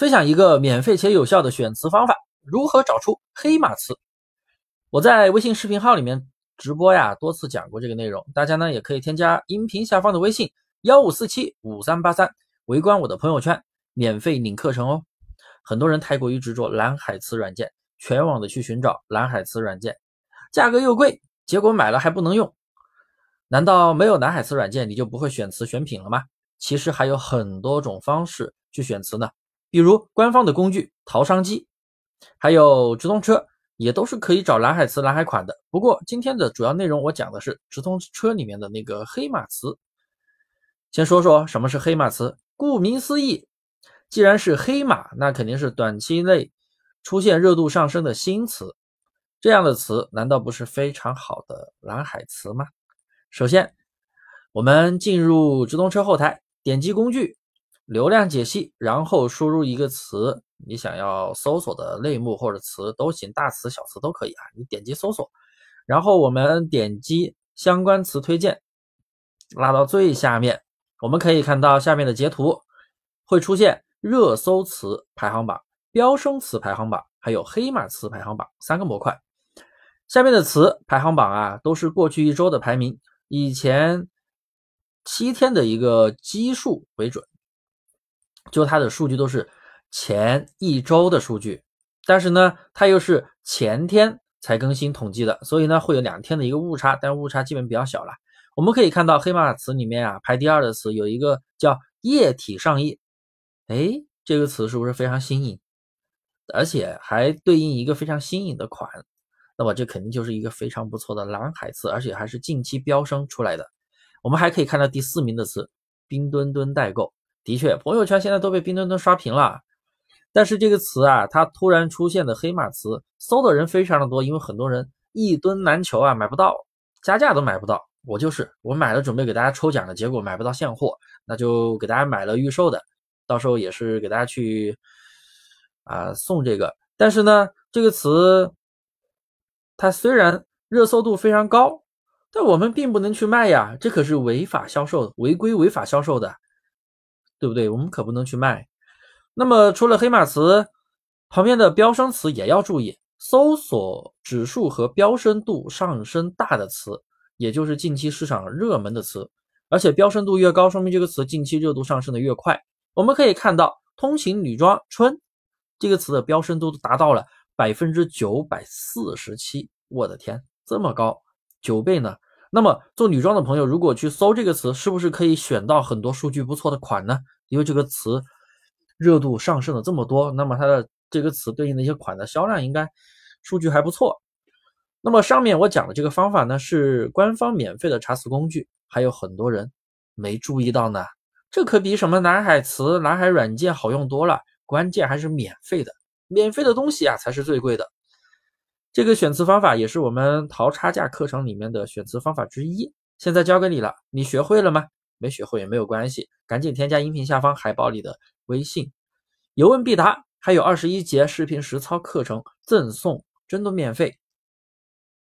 分享一个免费且有效的选词方法，如何找出黑马词？我在微信视频号里面直播呀，多次讲过这个内容，大家呢也可以添加音频下方的微信幺五四七五三八三，围观我的朋友圈，免费领课程哦。很多人太过于执着蓝海词软件，全网的去寻找蓝海词软件，价格又贵，结果买了还不能用。难道没有蓝海词软件你就不会选词选品了吗？其实还有很多种方式去选词呢，比如官方的工具淘商机，还有直通车，也都是可以找蓝海词、蓝海款的。不过今天的主要内容我讲的是直通车里面的那个黑马词。先说说什么是黑马词，顾名思义，既然是黑马，那肯定是短期内出现热度上升的新词。这样的词难道不是非常好的蓝海词吗？首先，我们进入直通车后台。点击工具，流量解析，然后输入一个词，你想要搜索的类目或者词都行，大词小词都可以啊。你点击搜索，然后我们点击相关词推荐，拉到最下面，我们可以看到下面的截图会出现热搜词排行榜、飙升词排行榜，还有黑马词排行榜三个模块。下面的词排行榜啊，都是过去一周的排名，以前。七天的一个基数为准，就它的数据都是前一周的数据，但是呢，它又是前天才更新统计的，所以呢，会有两天的一个误差，但误差基本比较小了。我们可以看到黑马词里面啊，排第二的词有一个叫液体上液，哎，这个词是不是非常新颖？而且还对应一个非常新颖的款，那么这肯定就是一个非常不错的蓝海词，而且还是近期飙升出来的。我们还可以看到第四名的词“冰墩墩代购”，的确，朋友圈现在都被冰墩墩刷屏了。但是这个词啊，它突然出现的黑马词，搜的人非常的多，因为很多人一吨难求啊，买不到，加价都买不到。我就是，我买了准备给大家抽奖的，结果买不到现货，那就给大家买了预售的，到时候也是给大家去啊送这个。但是呢，这个词它虽然热搜度非常高。但我们并不能去卖呀，这可是违法销售、违规违法销售的，对不对？我们可不能去卖。那么除了黑马词，旁边的飙升词也要注意，搜索指数和飙升度上升大的词，也就是近期市场热门的词，而且飙升度越高，说明这个词近期热度上升的越快。我们可以看到，通勤女装春这个词的飙升度达到了百分之九百四十七，我的天，这么高！九倍呢？那么做女装的朋友，如果去搜这个词，是不是可以选到很多数据不错的款呢？因为这个词热度上升了这么多，那么它的这个词对应的一些款的销量应该数据还不错。那么上面我讲的这个方法呢，是官方免费的查词工具，还有很多人没注意到呢。这可比什么蓝海词、蓝海软件好用多了。关键还是免费的，免费的东西啊才是最贵的。这个选词方法也是我们淘差价课程里面的选词方法之一。现在教给你了，你学会了吗？没学会也没有关系，赶紧添加音频下方海报里的微信，有问必答，还有二十一节视频实操课程赠送，真的免费。